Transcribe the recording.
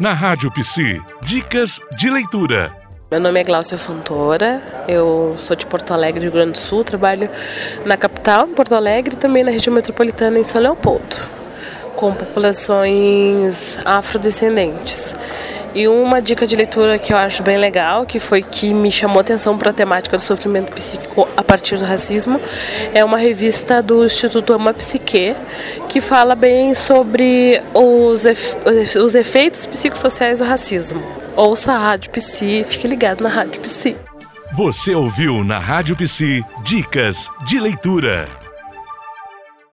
Na Rádio Psi, dicas de leitura. Meu nome é Glaucia Fontoura, eu sou de Porto Alegre, Rio Grande do Sul, trabalho na capital, em Porto Alegre, e também na região metropolitana, em São Leopoldo, com populações afrodescendentes. E uma dica de leitura que eu acho bem legal, que foi que me chamou atenção para a temática do sofrimento psíquico a partir do racismo, é uma revista do Instituto Ama Psique, que fala bem sobre os, os efeitos psicossociais do racismo. Ouça a Rádio Psi, fique ligado na Rádio Psi. Você ouviu na Rádio Psi Dicas de Leitura.